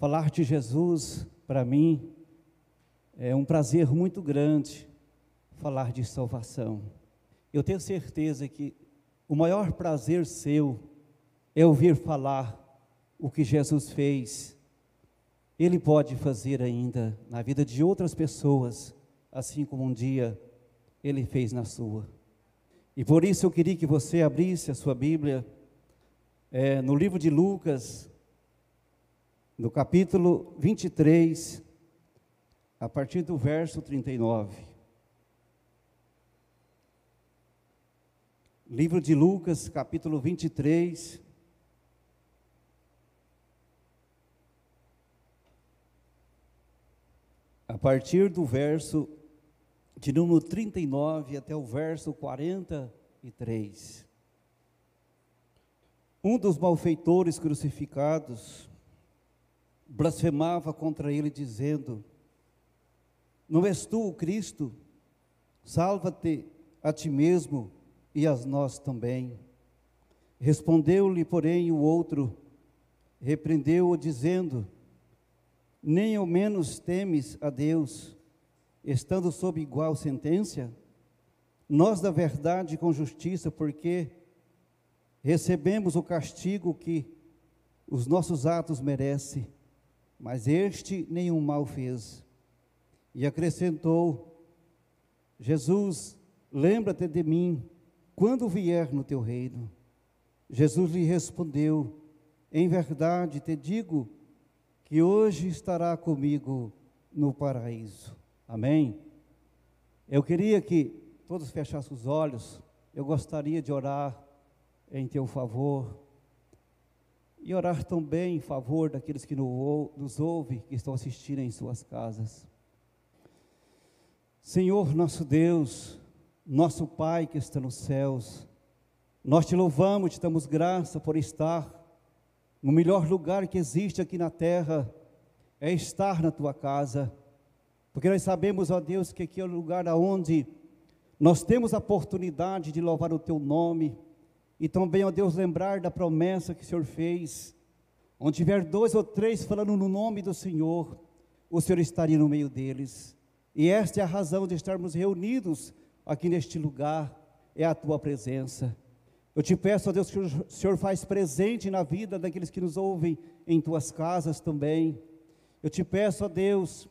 Falar de Jesus, para mim, é um prazer muito grande falar de salvação. Eu tenho certeza que o maior prazer seu é ouvir falar o que Jesus fez. Ele pode fazer ainda na vida de outras pessoas, assim como um dia ele fez na sua. E por isso eu queria que você abrisse a sua Bíblia é, no livro de Lucas, no capítulo 23, a partir do verso 39. Livro de Lucas, capítulo 23. A partir do verso de número 39 até o verso 43. Um dos malfeitores crucificados blasfemava contra ele, dizendo: Não és tu o Cristo? Salva-te a ti mesmo e a nós também. Respondeu-lhe, porém, o outro, repreendeu-o, dizendo: Nem ao menos temes a Deus, estando sob igual sentença? Nós, da verdade, com justiça, porque recebemos o castigo que os nossos atos merecem mas este nenhum mal fez. E acrescentou: Jesus, lembra-te de mim quando vier no teu reino. Jesus lhe respondeu: Em verdade te digo que hoje estará comigo no paraíso. Amém? Eu queria que todos fechassem os olhos. Eu gostaria de orar em teu favor e orar também em favor daqueles que nos ouvem, que estão assistindo em suas casas. Senhor nosso Deus, nosso Pai que está nos céus, nós te louvamos, te damos graça por estar no melhor lugar que existe aqui na terra, é estar na tua casa, porque nós sabemos, ó Deus, que aqui é o lugar onde nós temos a oportunidade de louvar o teu nome, e também, ó Deus, lembrar da promessa que o Senhor fez. Onde tiver dois ou três falando no nome do Senhor, o Senhor estaria no meio deles. E esta é a razão de estarmos reunidos aqui neste lugar, é a tua presença. Eu te peço, ó Deus, que o Senhor faz presente na vida daqueles que nos ouvem em tuas casas também. Eu te peço, ó Deus,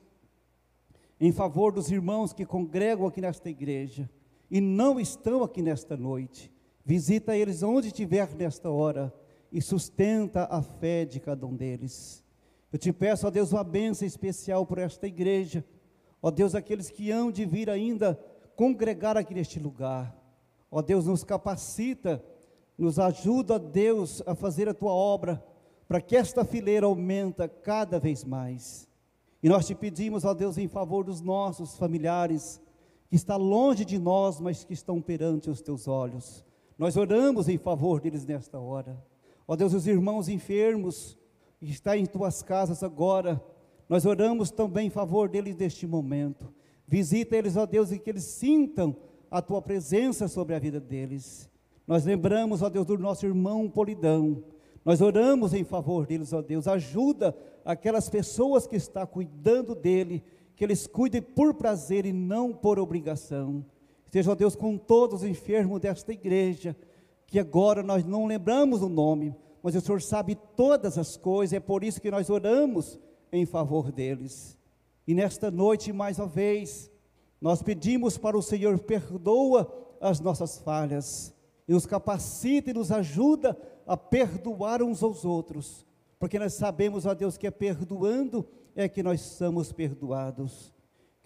em favor dos irmãos que congregam aqui nesta igreja e não estão aqui nesta noite. Visita eles onde estiver nesta hora e sustenta a fé de cada um deles. Eu te peço, ó Deus, uma bênção especial por esta igreja. Ó Deus, aqueles que hão de vir ainda congregar aqui neste lugar. Ó Deus, nos capacita, nos ajuda, Deus, a fazer a tua obra, para que esta fileira aumenta cada vez mais. E nós te pedimos, ó Deus, em favor dos nossos familiares, que está longe de nós, mas que estão perante os teus olhos. Nós oramos em favor deles nesta hora. Ó Deus, os irmãos enfermos que estão em tuas casas agora, nós oramos também em favor deles neste momento. Visita eles, ó Deus, e que eles sintam a tua presença sobre a vida deles. Nós lembramos, ó Deus, do nosso irmão Polidão. Nós oramos em favor deles, ó Deus. Ajuda aquelas pessoas que estão cuidando dele, que eles cuidem por prazer e não por obrigação. Esteja, ó Deus, com todos os enfermos desta igreja, que agora nós não lembramos o nome, mas o Senhor sabe todas as coisas, é por isso que nós oramos em favor deles. E nesta noite, mais uma vez, nós pedimos para o Senhor, perdoa as nossas falhas, e nos capacita e nos ajuda a perdoar uns aos outros, porque nós sabemos, ó Deus, que é perdoando é que nós somos perdoados.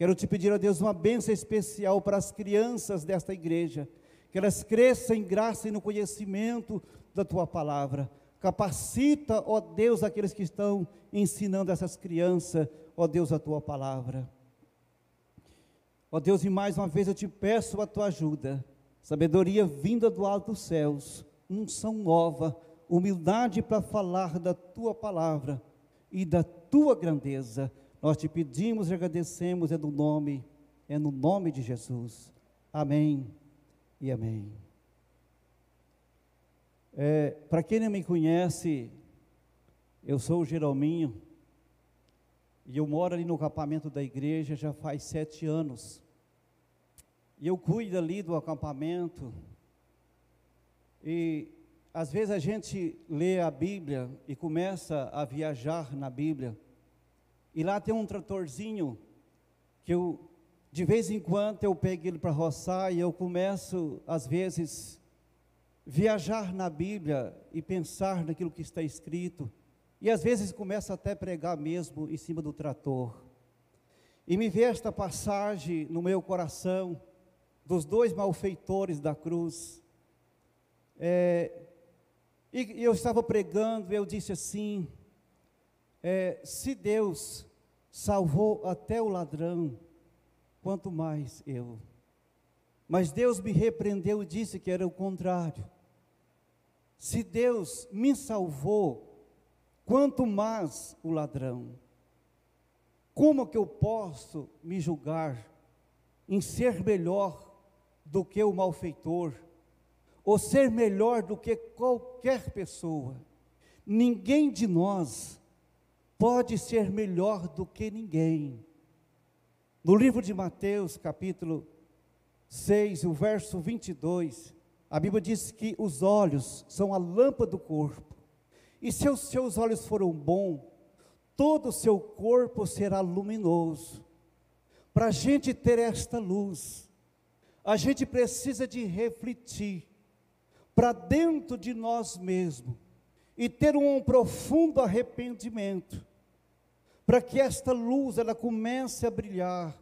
Quero te pedir, a Deus, uma bênção especial para as crianças desta igreja, que elas cresçam em graça e no conhecimento da tua palavra. Capacita, ó Deus, aqueles que estão ensinando essas crianças, ó Deus, a tua palavra. Ó Deus, e mais uma vez eu te peço a tua ajuda, sabedoria vinda do alto dos céus, unção nova, humildade para falar da tua palavra e da tua grandeza nós te pedimos e agradecemos, é no nome, é no nome de Jesus. Amém e amém. É, Para quem não me conhece, eu sou o Jeralminho, E eu moro ali no acampamento da igreja já faz sete anos. E eu cuido ali do acampamento. E às vezes a gente lê a Bíblia e começa a viajar na Bíblia. E lá tem um tratorzinho que eu, de vez em quando, eu pego ele para roçar e eu começo, às vezes, viajar na Bíblia e pensar naquilo que está escrito. E às vezes começo até a pregar mesmo em cima do trator. E me vê esta passagem no meu coração dos dois malfeitores da cruz. É, e eu estava pregando, eu disse assim: é, se Deus salvou até o ladrão, quanto mais eu. Mas Deus me repreendeu e disse que era o contrário. Se Deus me salvou, quanto mais o ladrão. Como que eu posso me julgar em ser melhor do que o malfeitor? ou ser melhor do que qualquer pessoa. Ninguém de nós pode ser melhor do que ninguém. No livro de Mateus, capítulo 6, o verso 22, a Bíblia diz que os olhos são a lâmpada do corpo. E se os seus olhos foram bons, todo o seu corpo será luminoso. Para a gente ter esta luz, a gente precisa de refletir para dentro de nós mesmos e ter um profundo arrependimento, para que esta luz ela comece a brilhar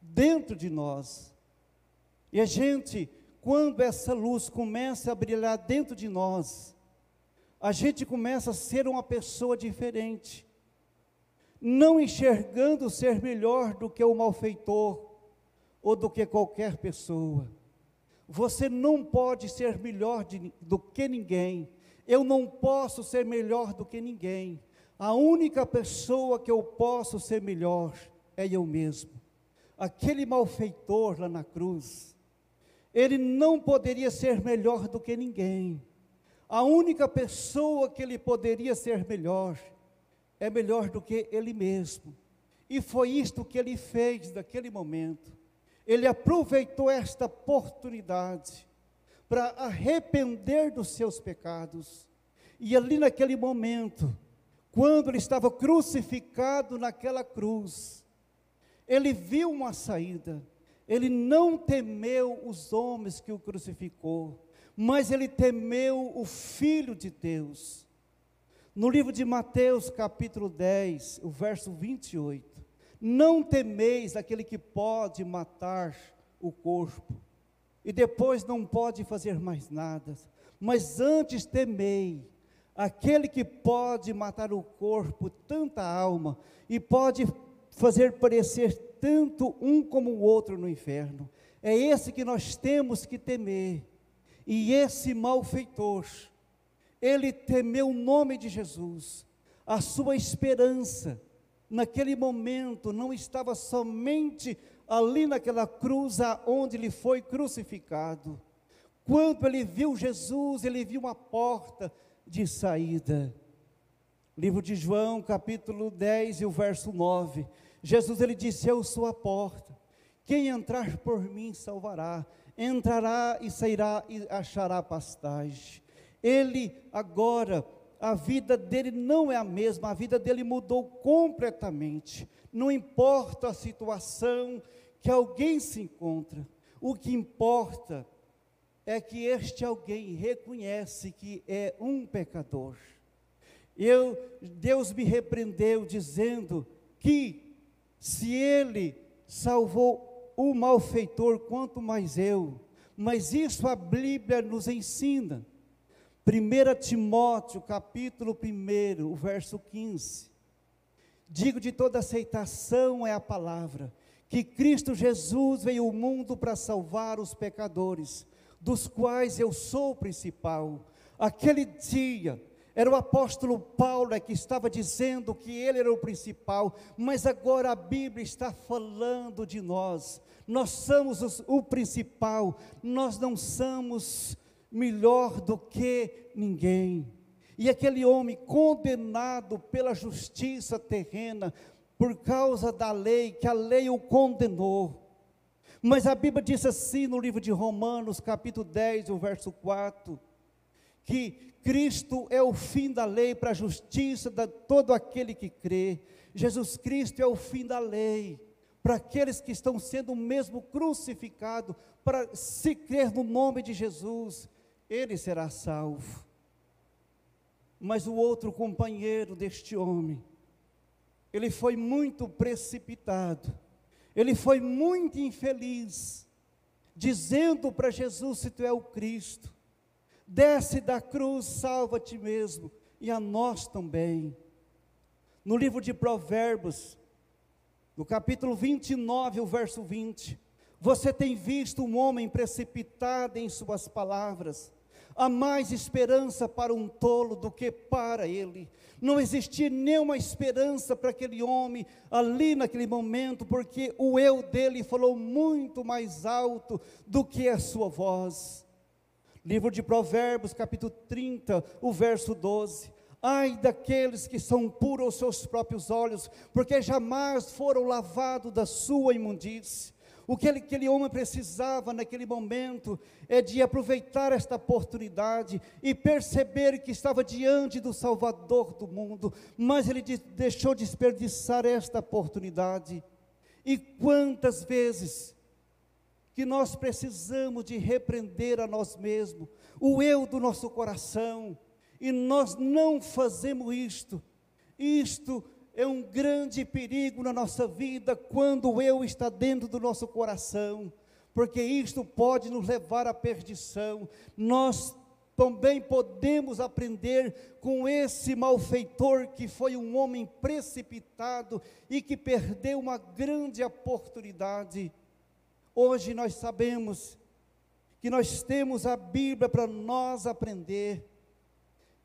dentro de nós. E a gente, quando essa luz começa a brilhar dentro de nós, a gente começa a ser uma pessoa diferente, não enxergando ser melhor do que o malfeitor ou do que qualquer pessoa você não pode ser melhor de, do que ninguém. Eu não posso ser melhor do que ninguém. A única pessoa que eu posso ser melhor é eu mesmo. Aquele malfeitor lá na cruz, ele não poderia ser melhor do que ninguém. A única pessoa que ele poderia ser melhor é melhor do que ele mesmo. E foi isto que ele fez naquele momento ele aproveitou esta oportunidade para arrepender dos seus pecados. E ali naquele momento, quando ele estava crucificado naquela cruz, ele viu uma saída. Ele não temeu os homens que o crucificou, mas ele temeu o Filho de Deus. No livro de Mateus, capítulo 10, o verso 28, não temeis aquele que pode matar o corpo e depois não pode fazer mais nada, mas antes temei aquele que pode matar o corpo, tanta alma, e pode fazer parecer tanto um como o outro no inferno. É esse que nós temos que temer. E esse malfeitor, ele temeu o nome de Jesus, a sua esperança, naquele momento não estava somente ali naquela cruz aonde ele foi crucificado. Quando ele viu Jesus, ele viu uma porta de saída. Livro de João, capítulo 10 e o verso 9. Jesus ele disse: Eu sou a porta. Quem entrar por mim salvará. Entrará e sairá e achará pastagem. Ele agora a vida dele não é a mesma, a vida dele mudou completamente. Não importa a situação que alguém se encontra, o que importa é que este alguém reconhece que é um pecador. Eu, Deus me repreendeu dizendo que se ele salvou o malfeitor, quanto mais eu. Mas isso a Bíblia nos ensina. 1 Timóteo, capítulo 1, o verso 15. Digo de toda aceitação é a palavra, que Cristo Jesus veio ao mundo para salvar os pecadores, dos quais eu sou o principal. Aquele dia, era o apóstolo Paulo que estava dizendo que ele era o principal, mas agora a Bíblia está falando de nós. Nós somos os, o principal, nós não somos melhor do que ninguém. E aquele homem condenado pela justiça terrena, por causa da lei, que a lei o condenou. Mas a Bíblia diz assim no livro de Romanos, capítulo 10, o verso 4, que Cristo é o fim da lei para a justiça de todo aquele que crê. Jesus Cristo é o fim da lei para aqueles que estão sendo mesmo crucificados, para se crer no nome de Jesus, ele será salvo. Mas o outro companheiro deste homem, ele foi muito precipitado, ele foi muito infeliz, dizendo para Jesus: se tu é o Cristo, desce da cruz, salva ti mesmo e a nós também. No livro de Provérbios, no capítulo 29, o verso 20, você tem visto um homem precipitado em suas palavras. Há mais esperança para um tolo do que para ele. Não existia nenhuma esperança para aquele homem ali naquele momento, porque o eu dele falou muito mais alto do que a sua voz. Livro de Provérbios, capítulo 30, o verso 12. Ai daqueles que são puros aos seus próprios olhos, porque jamais foram lavados da sua imundície. O que ele, aquele homem precisava naquele momento é de aproveitar esta oportunidade e perceber que estava diante do Salvador do mundo, mas ele de, deixou desperdiçar esta oportunidade. E quantas vezes que nós precisamos de repreender a nós mesmos, o eu do nosso coração, e nós não fazemos isto. Isto é um grande perigo na nossa vida quando o eu está dentro do nosso coração, porque isto pode nos levar à perdição. Nós também podemos aprender com esse malfeitor que foi um homem precipitado e que perdeu uma grande oportunidade. Hoje nós sabemos que nós temos a Bíblia para nós aprender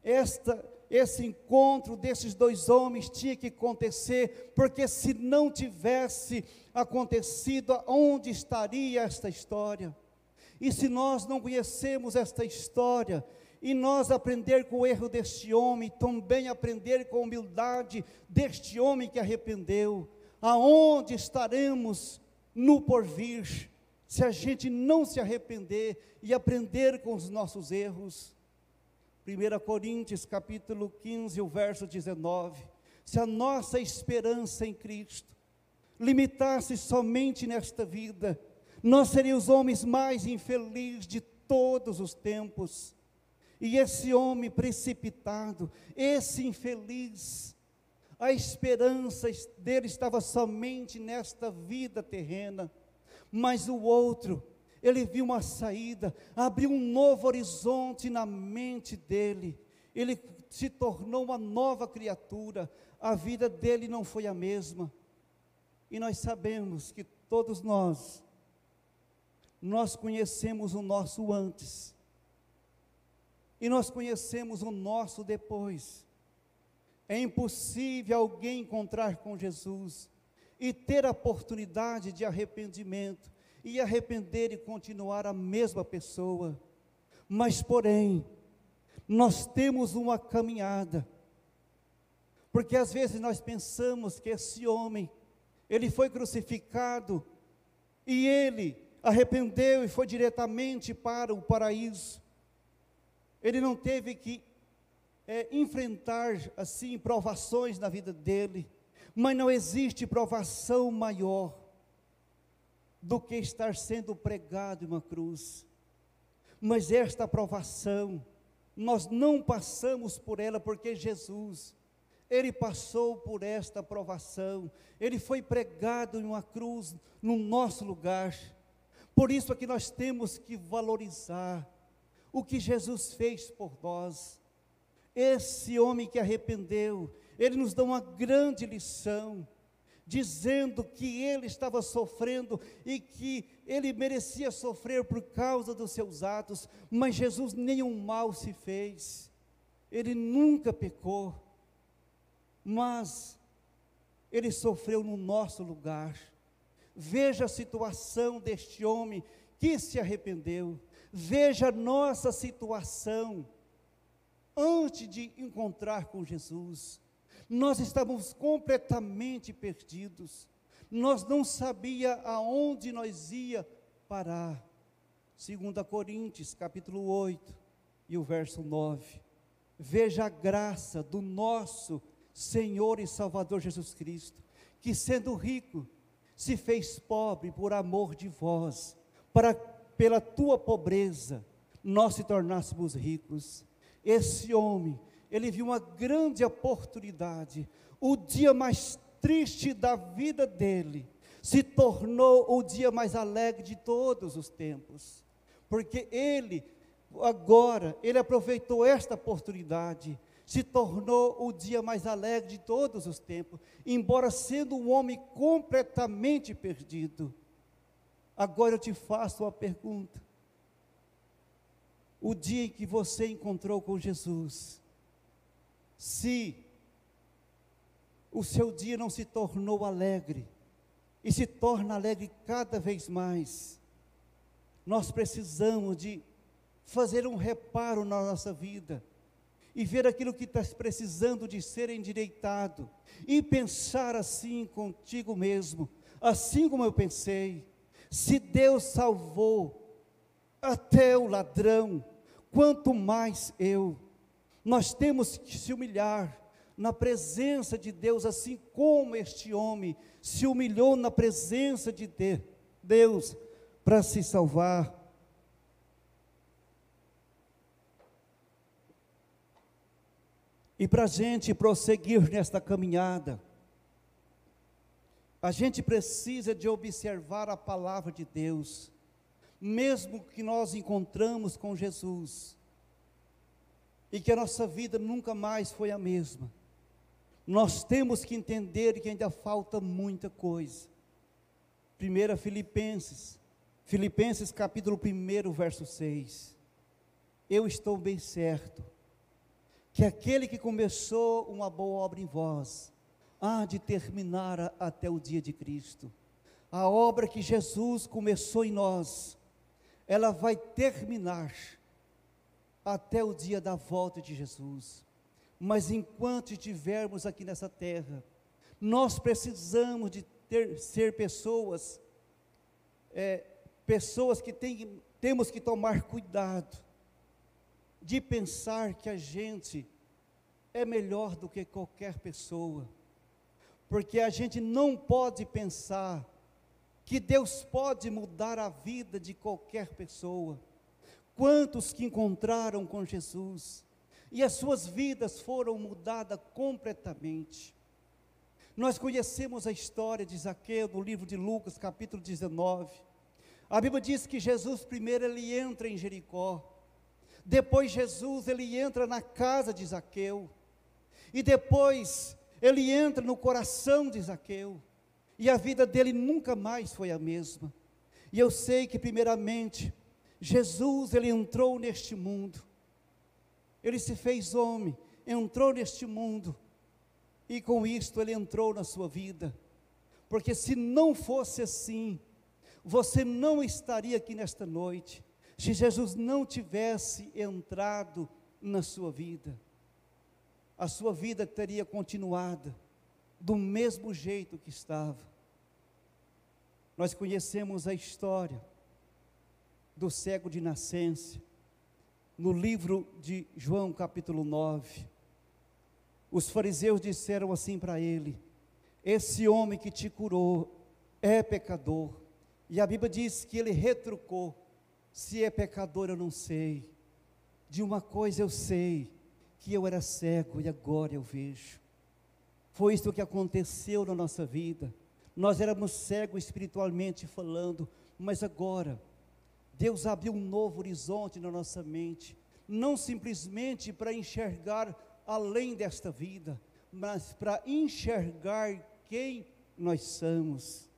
esta, esse encontro desses dois homens tinha que acontecer, porque se não tivesse acontecido, onde estaria esta história? E se nós não conhecemos esta história, e nós aprender com o erro deste homem, também aprender com a humildade deste homem que arrependeu, aonde estaremos no porvir, se a gente não se arrepender e aprender com os nossos erros? 1 Coríntios capítulo 15, o verso 19. Se a nossa esperança em Cristo limitasse somente nesta vida, nós seríamos os homens mais infelizes de todos os tempos. E esse homem precipitado, esse infeliz, a esperança dele estava somente nesta vida terrena, mas o outro, ele viu uma saída, abriu um novo horizonte na mente dele, ele se tornou uma nova criatura, a vida dele não foi a mesma. E nós sabemos que todos nós, nós conhecemos o nosso antes, e nós conhecemos o nosso depois. É impossível alguém encontrar com Jesus e ter a oportunidade de arrependimento e arrepender e continuar a mesma pessoa. Mas, porém, nós temos uma caminhada, porque às vezes nós pensamos que esse homem, ele foi crucificado e ele arrependeu e foi diretamente para o paraíso. Ele não teve que é, enfrentar assim provações na vida dele, mas não existe provação maior do que estar sendo pregado em uma cruz. Mas esta aprovação, nós não passamos por ela porque Jesus, ele passou por esta aprovação, ele foi pregado em uma cruz no nosso lugar. Por isso é que nós temos que valorizar o que Jesus fez por nós. Esse homem que arrependeu, ele nos dá uma grande lição dizendo que ele estava sofrendo e que ele merecia sofrer por causa dos seus atos, mas Jesus nenhum mal se fez, ele nunca pecou, mas ele sofreu no nosso lugar. Veja a situação deste homem que se arrependeu, veja a nossa situação antes de encontrar com Jesus. Nós estávamos completamente perdidos. Nós não sabia aonde nós ia parar. 2 Coríntios, capítulo 8, e o verso 9. Veja a graça do nosso Senhor e Salvador Jesus Cristo, que sendo rico, se fez pobre por amor de vós, para pela tua pobreza nós se tornássemos ricos. Esse homem, ele viu uma grande oportunidade. O dia mais triste da vida dele se tornou o dia mais alegre de todos os tempos, porque ele agora ele aproveitou esta oportunidade, se tornou o dia mais alegre de todos os tempos, embora sendo um homem completamente perdido. Agora eu te faço uma pergunta: o dia em que você encontrou com Jesus, se o seu dia não se tornou alegre, e se torna alegre cada vez mais, nós precisamos de fazer um reparo na nossa vida e ver aquilo que está precisando de ser endireitado e pensar assim contigo mesmo, assim como eu pensei. Se Deus salvou até o ladrão, quanto mais eu. Nós temos que se humilhar na presença de Deus, assim como este homem se humilhou na presença de Deus para se salvar. E para a gente prosseguir nesta caminhada, a gente precisa de observar a palavra de Deus, mesmo que nós encontramos com Jesus, e que a nossa vida nunca mais foi a mesma nós temos que entender que ainda falta muita coisa. 1 Filipenses, Filipenses capítulo 1, verso 6. Eu estou bem certo que aquele que começou uma boa obra em vós, há de terminar até o dia de Cristo. A obra que Jesus começou em nós, ela vai terminar até o dia da volta de Jesus. Mas enquanto estivermos aqui nessa terra, nós precisamos de ter, ser pessoas, é, pessoas que tem, temos que tomar cuidado, de pensar que a gente é melhor do que qualquer pessoa, porque a gente não pode pensar que Deus pode mudar a vida de qualquer pessoa. Quantos que encontraram com Jesus, e as suas vidas foram mudadas completamente. Nós conhecemos a história de Zaqueu no livro de Lucas, capítulo 19. A Bíblia diz que Jesus primeiro ele entra em Jericó. Depois Jesus ele entra na casa de Zaqueu. E depois ele entra no coração de Zaqueu. E a vida dele nunca mais foi a mesma. E eu sei que primeiramente Jesus ele entrou neste mundo ele se fez homem, entrou neste mundo, e com isto ele entrou na sua vida. Porque se não fosse assim, você não estaria aqui nesta noite, se Jesus não tivesse entrado na sua vida. A sua vida teria continuado do mesmo jeito que estava. Nós conhecemos a história do cego de nascença, no livro de João, capítulo 9, os fariseus disseram assim para ele: Esse homem que te curou é pecador. E a Bíblia diz que ele retrucou: Se é pecador, eu não sei. De uma coisa eu sei, que eu era cego e agora eu vejo. Foi isso que aconteceu na nossa vida. Nós éramos cegos espiritualmente falando, mas agora Deus abriu um novo horizonte na nossa mente, não simplesmente para enxergar além desta vida, mas para enxergar quem nós somos.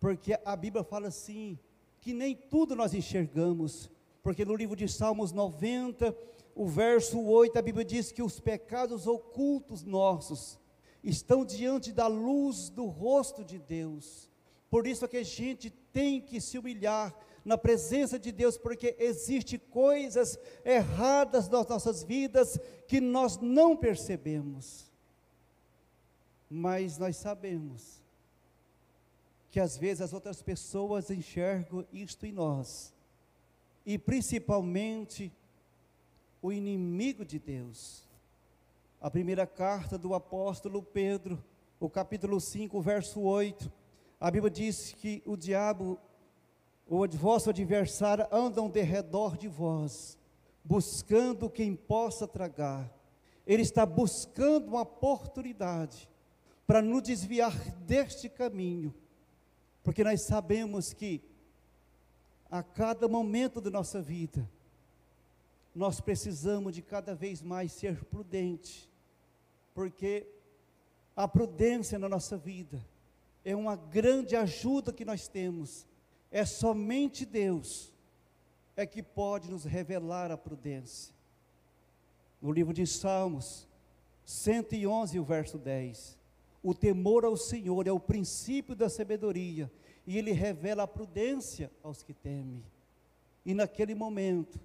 Porque a Bíblia fala assim, que nem tudo nós enxergamos, porque no livro de Salmos 90, o verso 8, a Bíblia diz que os pecados ocultos nossos estão diante da luz do rosto de Deus. Por isso é que a gente tem que se humilhar na presença de Deus, porque existe coisas erradas nas nossas vidas que nós não percebemos. mas nós sabemos que às vezes as outras pessoas enxergam isto em nós, e principalmente o inimigo de Deus. A primeira carta do apóstolo Pedro, o capítulo 5, verso 8, a Bíblia diz que o diabo, o vosso adversário, andam de redor de vós, buscando quem possa tragar. Ele está buscando uma oportunidade para nos desviar deste caminho porque nós sabemos que a cada momento da nossa vida, nós precisamos de cada vez mais ser prudente, porque a prudência na nossa vida é uma grande ajuda que nós temos. É somente Deus é que pode nos revelar a prudência. No livro de Salmos 111, o verso 10. O temor ao Senhor é o princípio da sabedoria, e ele revela a prudência aos que temem. E naquele momento,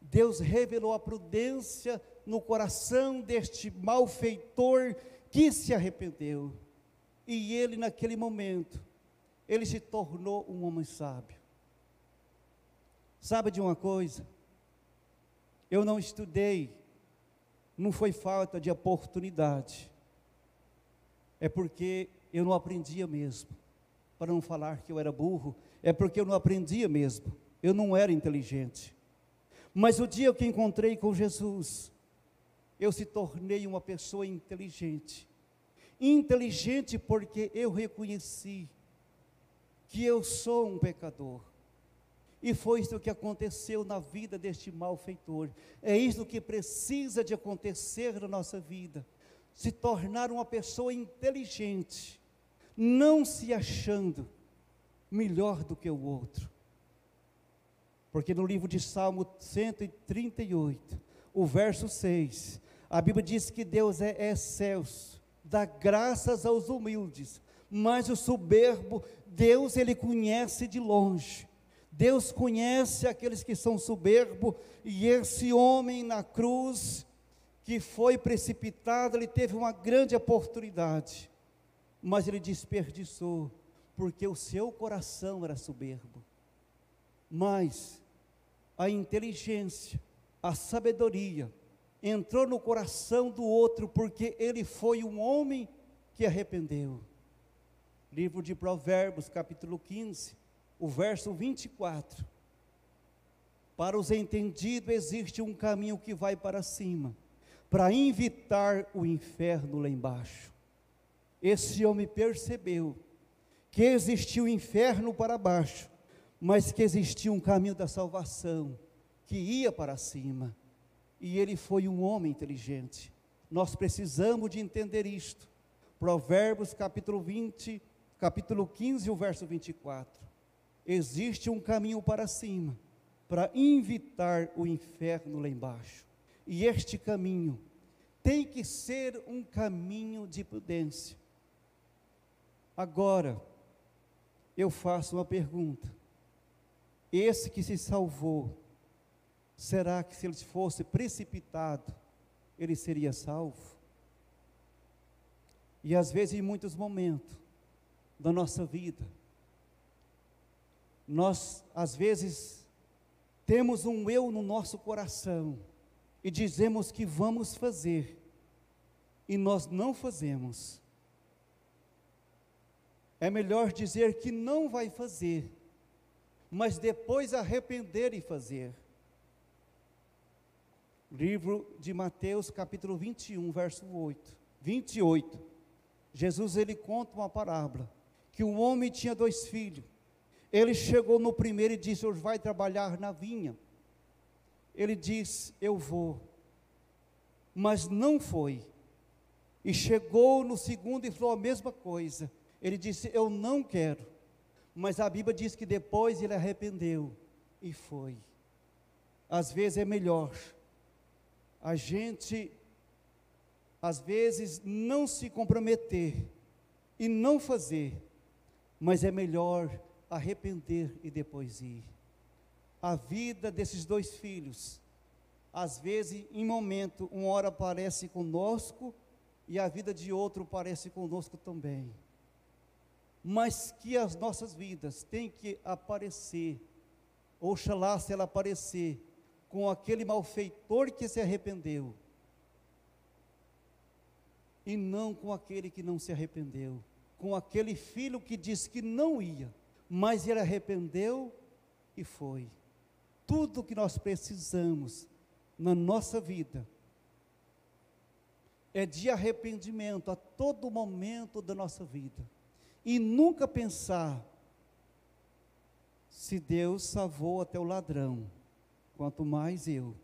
Deus revelou a prudência no coração deste malfeitor que se arrependeu. E ele, naquele momento, ele se tornou um homem sábio. Sabe de uma coisa? Eu não estudei, não foi falta de oportunidade é porque eu não aprendia mesmo. Para não falar que eu era burro, é porque eu não aprendia mesmo. Eu não era inteligente. Mas o dia que encontrei com Jesus, eu se tornei uma pessoa inteligente. Inteligente porque eu reconheci que eu sou um pecador. E foi isso que aconteceu na vida deste malfeitor. É isso que precisa de acontecer na nossa vida se tornar uma pessoa inteligente, não se achando melhor do que o outro. Porque no livro de Salmo 138, o verso 6, a Bíblia diz que Deus é excelso, dá graças aos humildes, mas o soberbo, Deus ele conhece de longe. Deus conhece aqueles que são soberbos, e esse homem na cruz, que foi precipitado, ele teve uma grande oportunidade, mas ele desperdiçou, porque o seu coração era soberbo. Mas a inteligência, a sabedoria, entrou no coração do outro, porque ele foi um homem que arrependeu. Livro de Provérbios, capítulo 15, o verso 24. Para os entendidos existe um caminho que vai para cima, para invitar o inferno lá embaixo. Esse homem percebeu que existia o inferno para baixo, mas que existia um caminho da salvação que ia para cima. E ele foi um homem inteligente. Nós precisamos de entender isto. Provérbios capítulo 20, capítulo 15, o verso 24. Existe um caminho para cima, para invitar o inferno lá embaixo. E este caminho tem que ser um caminho de prudência. Agora, eu faço uma pergunta: esse que se salvou, será que se ele fosse precipitado, ele seria salvo? E às vezes, em muitos momentos da nossa vida, nós, às vezes, temos um eu no nosso coração e dizemos que vamos fazer, e nós não fazemos. É melhor dizer que não vai fazer, mas depois arrepender e fazer. Livro de Mateus, capítulo 21, verso 8. 28. Jesus ele conta uma parábola que um homem tinha dois filhos. Ele chegou no primeiro e disse: "Hoje vai trabalhar na vinha" ele diz: Eu vou. Mas não foi. E chegou no segundo e falou a mesma coisa. Ele disse: Eu não quero. Mas a Bíblia diz que depois ele arrependeu e foi. Às vezes é melhor a gente, às vezes, não se comprometer e não fazer, mas é melhor arrepender e depois ir a vida desses dois filhos. Às vezes, em momento, uma hora aparece conosco e a vida de outro parece conosco também. Mas que as nossas vidas têm que aparecer, oxalá se ela aparecer, com aquele malfeitor que se arrependeu, e não com aquele que não se arrependeu, com aquele filho que disse que não ia, mas ele arrependeu e foi. Tudo que nós precisamos na nossa vida é de arrependimento a todo momento da nossa vida. E nunca pensar se Deus salvou até o ladrão, quanto mais eu.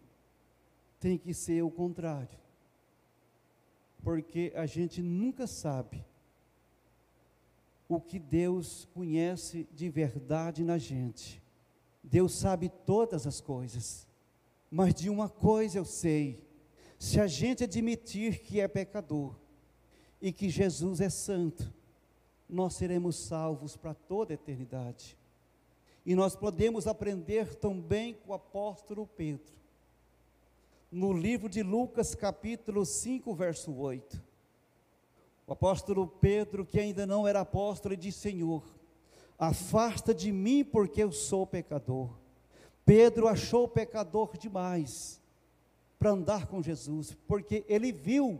Tem que ser o contrário. Porque a gente nunca sabe o que Deus conhece de verdade na gente. Deus sabe todas as coisas. Mas de uma coisa eu sei: se a gente admitir que é pecador e que Jesus é santo, nós seremos salvos para toda a eternidade. E nós podemos aprender também com o apóstolo Pedro. No livro de Lucas, capítulo 5, verso 8. O apóstolo Pedro, que ainda não era apóstolo, disse: Senhor, afasta de mim porque eu sou pecador. Pedro achou pecador demais para andar com Jesus, porque ele viu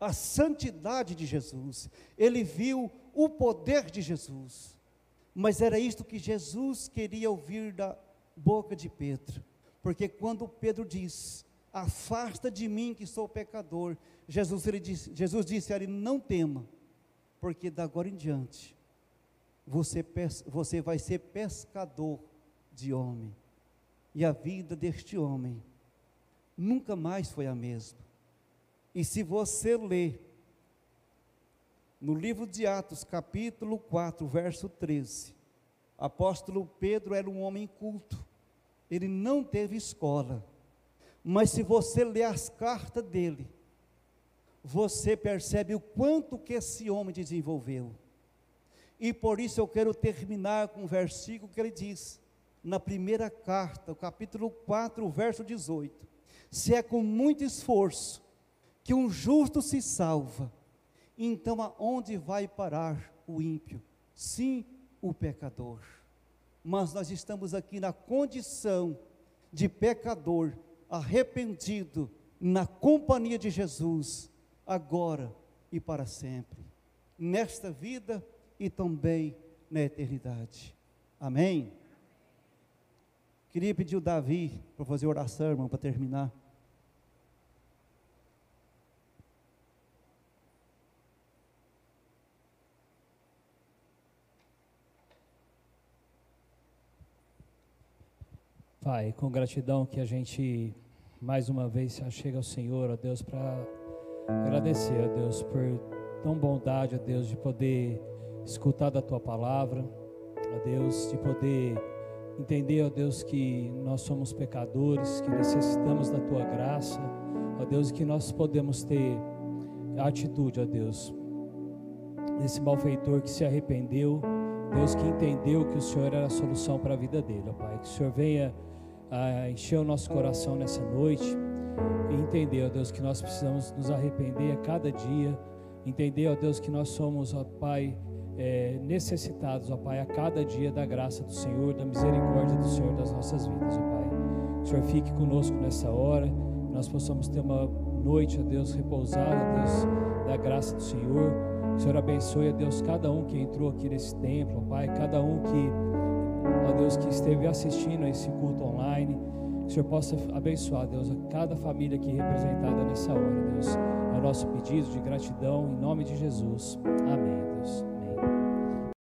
a santidade de Jesus, ele viu o poder de Jesus. Mas era isto que Jesus queria ouvir da boca de Pedro, porque quando Pedro diz: Afasta de mim que sou pecador, Jesus, ele disse, Jesus disse a ele: Não tema, porque da agora em diante você, você vai ser pescador de homem. E a vida deste homem nunca mais foi a mesma. E se você ler no livro de Atos, capítulo 4, verso 13, apóstolo Pedro era um homem culto, ele não teve escola, mas se você ler as cartas dele, você percebe o quanto que esse homem desenvolveu. E por isso eu quero terminar com um versículo que ele diz, na primeira carta, capítulo 4, verso 18: Se é com muito esforço que um justo se salva, então aonde vai parar o ímpio? Sim, o pecador. Mas nós estamos aqui na condição de pecador, arrependido, na companhia de Jesus, agora e para sempre, nesta vida e também na eternidade. Amém? Queria pedir o Davi para fazer oração, irmão, para terminar. Pai, com gratidão que a gente mais uma vez chega ao Senhor, ó Deus, para agradecer, ó Deus, por tão bondade, ó Deus, de poder escutar da tua palavra, ó Deus, de poder entender, ó Deus, que nós somos pecadores, que necessitamos da tua graça, ó Deus, que nós podemos ter a atitude, ó Deus, desse malfeitor que se arrependeu, Deus que entendeu que o Senhor era a solução para a vida dele, ó Pai, que o Senhor venha a encher o nosso coração nessa noite e entender, ó Deus, que nós precisamos nos arrepender a cada dia, entender, ó Deus, que nós somos, ó Pai, é, necessitados, ó Pai, a cada dia da graça do Senhor, da misericórdia do Senhor das nossas vidas, ó Pai. O Senhor fique conosco nessa hora, que nós possamos ter uma noite, ó Deus, repousada, ó Deus, da graça do Senhor. o Senhor abençoe, ó Deus, cada um que entrou aqui nesse templo, ó Pai, cada um que, ó Deus, que esteve assistindo a esse culto online. Que o Senhor possa abençoar, Deus, a cada família aqui representada nessa hora, Deus. É o nosso pedido de gratidão, em nome de Jesus. Amém.